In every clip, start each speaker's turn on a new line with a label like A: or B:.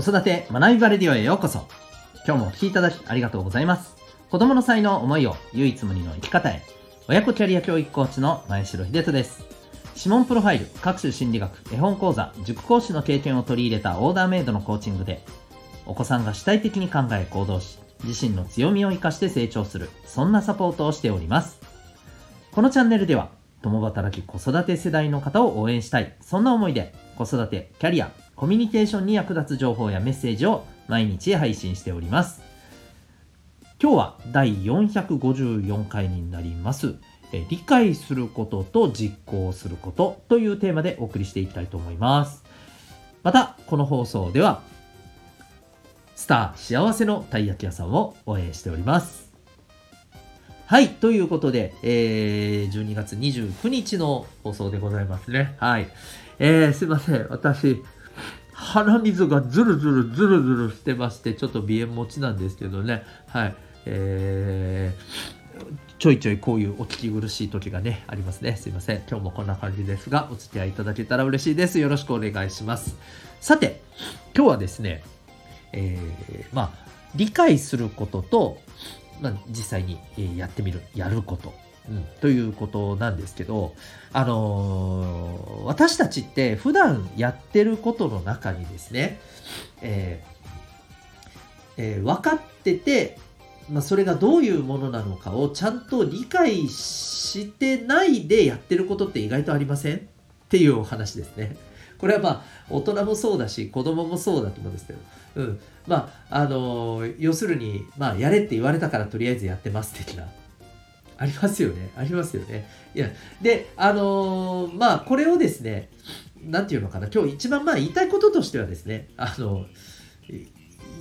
A: 子育て学びバレディオへようこそ。今日もお聴きいただきありがとうございます。子供の才能思いを唯一無二の生き方へ。親子キャリア教育コーチの前城秀人です。指紋プロファイル、各種心理学、絵本講座、塾講師の経験を取り入れたオーダーメイドのコーチングで、お子さんが主体的に考え行動し、自身の強みを生かして成長する、そんなサポートをしております。このチャンネルでは、共働き子育て世代の方を応援したい、そんな思いで、子育て、キャリア、コミュニケーションに役立つ情報やメッセージを毎日配信しております。今日は第454回になります。え理解することと実行することというテーマでお送りしていきたいと思います。また、この放送では、スター幸せのたい焼き屋さんを応援しております。はい、ということで、えー、12月29日の放送でございますね。はい。えー、すいません。私、鼻水がズルズルズルズルしてまして、ちょっと鼻炎持ちなんですけどね。はい。えー、ちょいちょいこういうお聞き苦しい時がね、ありますね。すいません。今日もこんな感じですが、お付き合いいただけたら嬉しいです。よろしくお願いします。さて、今日はですね、えー、まあ、理解することと、まあ、実際にやってみる、やること。うん、ということなんですけど、あのー、私たちって普段やってることの中にですね、えーえー、分かってて、まあ、それがどういうものなのかをちゃんと理解してないでやってることって意外とありません？っていうお話ですね。これはまあ大人もそうだし子供もそうだと思うんですけど、うん、まああのー、要するに、まあ、やれって言われたからとりあえずやってます的なありますよね。ありますよね。いや、で、あのー、まあ、これをですね、なんていうのかな、今日一番まあ言いたいこととしてはですね、あの、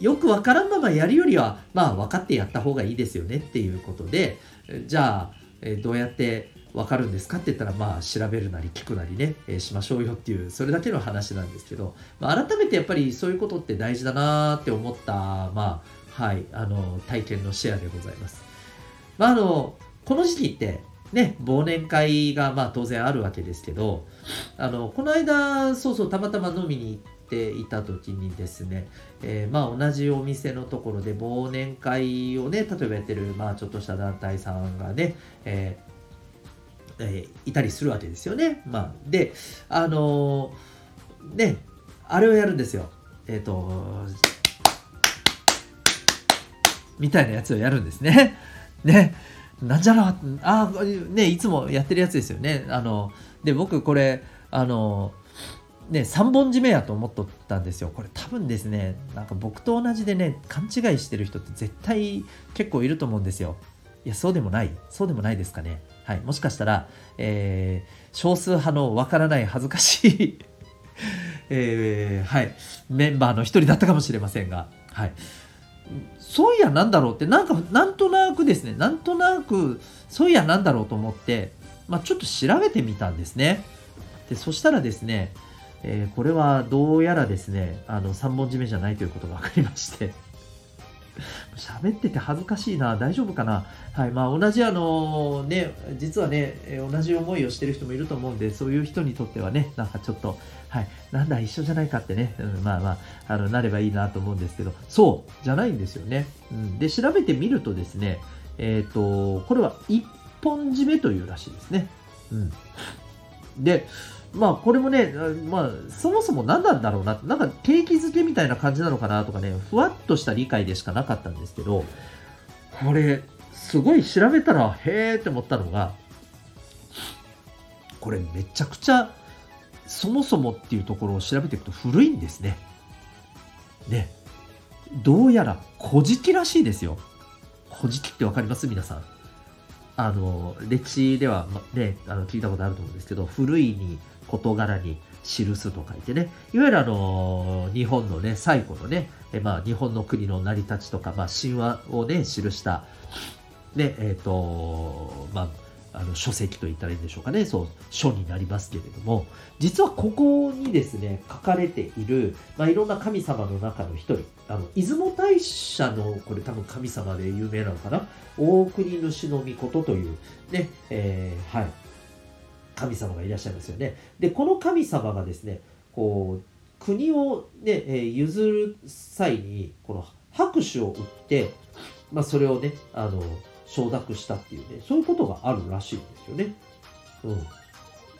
A: よくわからんままやるよりは、まあ、分かってやった方がいいですよねっていうことで、じゃあ、えどうやって分かるんですかって言ったら、まあ、調べるなり聞くなりね、えー、しましょうよっていう、それだけの話なんですけど、まあ、改めてやっぱりそういうことって大事だなって思った、まあ、はい、あの、体験のシェアでございます。まあ、あの、この時期ってね、忘年会がまあ当然あるわけですけど、あの、この間、そうそう、たまたま飲みに行っていた時にですね、えー、まあ同じお店のところで忘年会をね、例えばやってる、まあちょっとした団体さんがね、ええー、いたりするわけですよね。まあ、で、あのー、ね、あれをやるんですよ。えっ、と、みたいなやつをやるんですね。ね。なんじゃろうあねいつもやってるやつですよねあので僕これあのね3本締めやと思っとったんですよこれ多分ですねなんか僕と同じでね勘違いしてる人って絶対結構いると思うんですよいやそうでもないそうでもないですかねはい。もしかしたら、えー、少数派のわからない恥ずかしい えー、はい。メンバーの一人だったかもしれませんが。はい。そういやなんだろうってなんかなんとなくですね。なんとなくそういやなんだろうと思って、まあ、ちょっと調べてみたんですね。でそしたらですね、えー、これはどうやらですねあの3本締めじゃないということが分かりまして。喋ってて恥ずかしいな、大丈夫かな？はい、まあ同じあのね、実はね、同じ思いをしてる人もいると思うんで、そういう人にとってはね、なんかちょっと、はい、なんだ一緒じゃないかってね、うん、まあまあ、あの、なればいいなと思うんですけど、そう、じゃないんですよね。うん、で、調べてみるとですね、えっ、ー、と、これは一本締めというらしいですね。うん。で、まあこれもね、まあそもそも何なんだろうな、なんか景気づけみたいな感じなのかなとかね、ふわっとした理解でしかなかったんですけど、これ、すごい調べたら、へーって思ったのが、これめちゃくちゃ、そもそもっていうところを調べていくと古いんですね。ね。どうやら古事記らしいですよ。古事記ってわかります？皆さん。あの、歴史では、ね、あの聞いたことあると思うんですけど、古いに事柄に記すと書いてね、いわゆるあの、日本のね、最古のね、えまあ、日本の国の成り立ちとか、まあ、神話をね、記した、ね、えっ、ー、と、まあ、あの書籍と言ったらいいんでしょうかね、そう、書になりますけれども、実はここにですね、書かれている、まあ、いろんな神様の中の一人、あの、出雲大社の、これ多分神様で有名なのかな、大国主の御事という、ね、えー、はい、神様がいらっしゃいますよね。で、この神様がですね、こう、国をね、えー譲る際にこの拍手を打って、まあ、それをねあの承諾したっていうねそういうことがあるらしいんですよね。うん、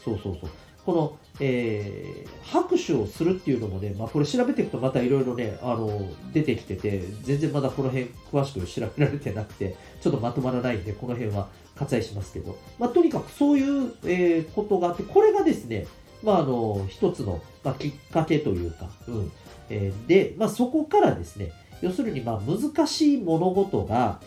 A: そうそうそうこの、えー拍手をするっていうのもね、まあ、これ調べていくとまたいろいろねあの出てきてて全然まだこの辺詳しく調べられてなくてちょっとまとまらないんでこの辺は割愛しますけど、まあ、とにかくそういう、えーことがあってこれがですねまあ、あの一つの、まあ、きっかけというか、うん。えーで、まあ、そこからですね要するにまあ難しい物事が、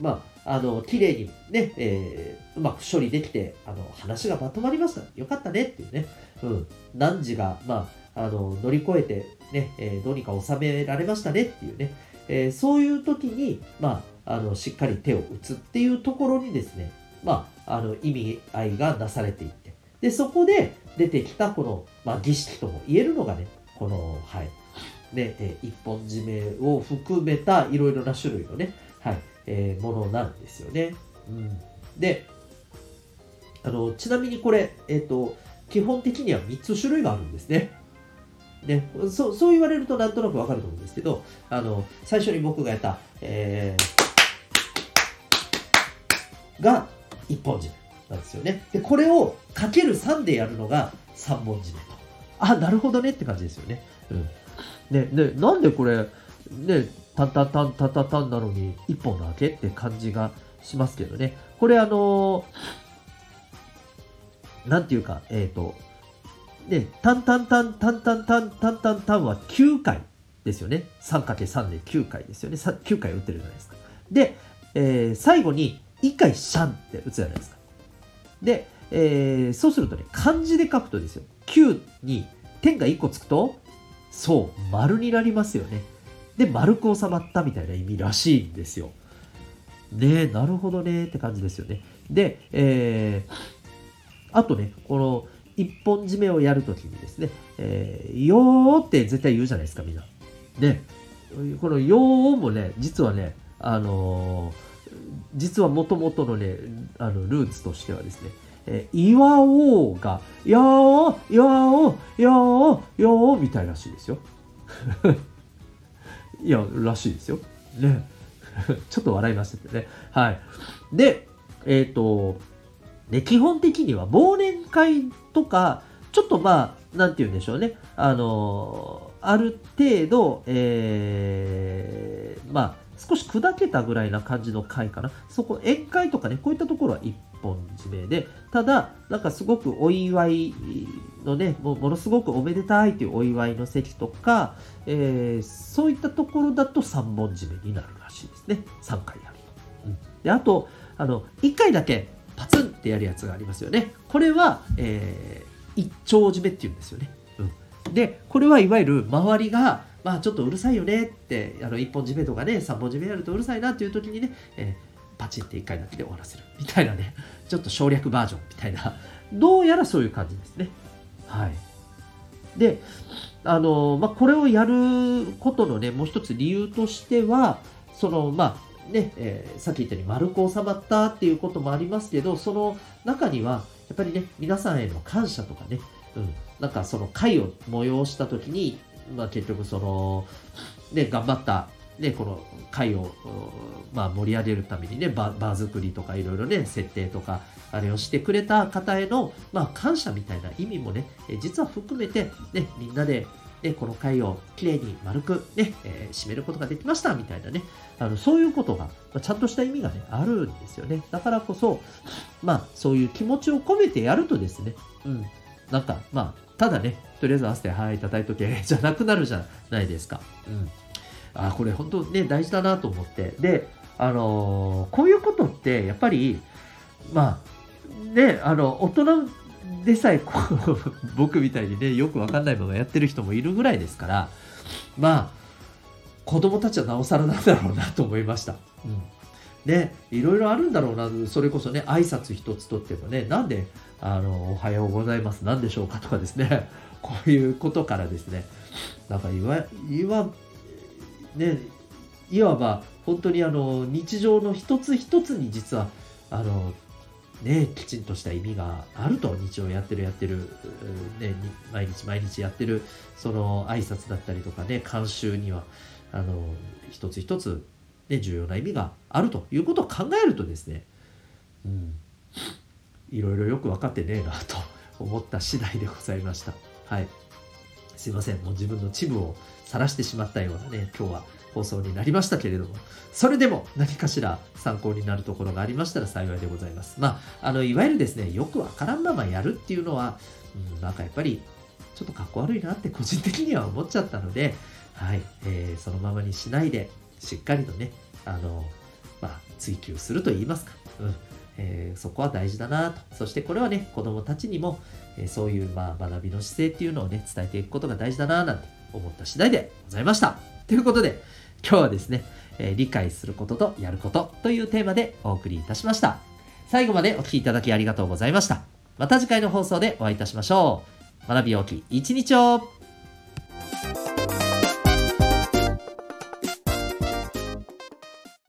A: まあ、あの綺麗にね、えーうまく処理できてあの話がまとまりました。よかったねっていうね、うん、難事が、まあ、あの乗り越えて、ねえーどうにか収められましたねっていうね、えーそういう時に、まあ、あのしっかり手を打つっていうところにですね、まあ、あの意味合いがなされていって。でそこで出てきたこの、まあ、儀式とも言えるのがねこの、はい。ねえー一本締めを含めたいろいろな種類のね、はい。えーものなんですよね。うん、であのちなみにこれ、えっと基本的には3つ種類があるんですね。ね、そうそう言われるとなんとなくわかると思うんですけどあの最初に僕がやった、えーが一本締めなんですよね。でこれをかける3でやるのが三本締めと。あなるほどねって感じですよね,、うん、ねでなんでこれねタンタンタンタンタンタンなのに一本なわけって感じがしますけどねこれあのなんていうかえっ、とで、タンタンタンタンタンタンタンタンタンは9回ですよね。3×3 で9回ですよね。さ9回打ってるじゃないですか。で、えー最後に1回シャンって打つじゃないですか。で、えーそうするとね、漢字で書くとですよ。9に点が1個つくと、そう、丸になりますよね。で、丸く収まったみたいな意味らしいんですよ。ね、なるほどねって感じですよね。で、えーあとね、この一本締めをやるときにですね、えー、よーって絶対言うじゃないですか、みんな。で、このよーもね、実はね、あのー実はもともとのね、あの、ルーツとしてはですね、えー、岩王が、やー、やー、やー、やー、みたいらしいですよ。いや、らしいですよ。ね。ちょっと笑いましたけどね。はい。で、えっ、と、ね、基本的には忘年会とか、ちょっとまあ、なんて言うんでしょうね。あのある程度、えーまあ、少し砕けたぐらいな感じの会かな。そこ、宴会とかね、こういったところは一本締めで、ただ、なんかすごくお祝いのね、もうものすごくおめでたいというお祝いの席とか、えーそういったところだと3本締めになるらしいですね。3回やると。うんで、あと、あの、1回だけパツンってやるやつがありますよね。これは、えー一丁締めっていうんですよね。うん、で、これはいわゆる周りが、まあちょっとうるさいよねって、あの1本締めとかね、3本締めやるとうるさいなっていう時にね、えーパチンって1回だけで終わらせるみたいなね、ちょっと省略バージョンみたいな、どうやらそういう感じですね。はい。で、あのまあ、これをやることのね、もう一つ理由としては、その、まあ、ね、えーさっき言ったように丸く収まったっていうこともありますけど、その中には、やっぱりね、皆さんへの感謝とかね、うん、なんかその会を催した時に、まあ結局その、ね、頑張った、ね、この会を、まあ盛り上げるためにね、ババー作りとかいろいろね、設定とか、あれをしてくれた方への、まあ感謝みたいな意味もね、実は含めて、ね、みんなで、ね、この会をきれいに丸くね、えー締めることができましたみたいなね、あのそういうことが、まあ、ちゃんとした意味がね、あるんですよね。だからこそ、まあ、そういう気持ちを込めてやるとですね、うん、なんか、まあ、ただね、とりあえず合わせて、はい、叩いとけ、じゃなくなるじゃないですか。うん。あ、これ本当ね、大事だなと思って。で、あのーこういうことって、やっぱり、まあ、ね、あの、大人でさえこう、僕みたいにね、よくわかんないままやってる人もいるぐらいですから、まあ、子供たちはなおさらなんだろうなと思いました。うん。ね、いろいろあるんだろうな、それこそね、挨拶一つとってもね、なんで、あの、おはようございます、なんでしょうかとかですね、こういうことからですね、なんかいわ、いわ、ね、いわば、本当にあの、日常の一つ一つに実は、あの、ね、きちんとした意味があると日常やってるやってる、ね、毎日毎日やってるその挨拶だったりとかね慣習にはあの一つ一つ、ね、重要な意味があるということを考えるとですね、うん、いろいろよく分かってねえなと思った次第でございました。はい。すいません。もう自分のチブを晒してしまったようなね、今日は放送になりましたけれども、それでも何かしら参考になるところがありましたら幸いでございます。まあ、あの、いわゆるですね、よくわからんままやるっていうのは、うん、なんかやっぱり、ちょっとかっこ悪いなって個人的には思っちゃったので、はい、えー、そのままにしないで、しっかりとね、あの、まあ、追求すると言いますか、うん、えー、そこは大事だなと。そしてこれはね、子供たちにも、え、そういう、まあ、学びの姿勢っていうのをね、伝えていくことが大事だななんて思った次第でございました。ということで、今日はですね、え、理解することとやることというテーマでお送りいたしました。最後までお聴きいただきありがとうございました。また次回の放送でお会いいたしましょう。学び大きい一日を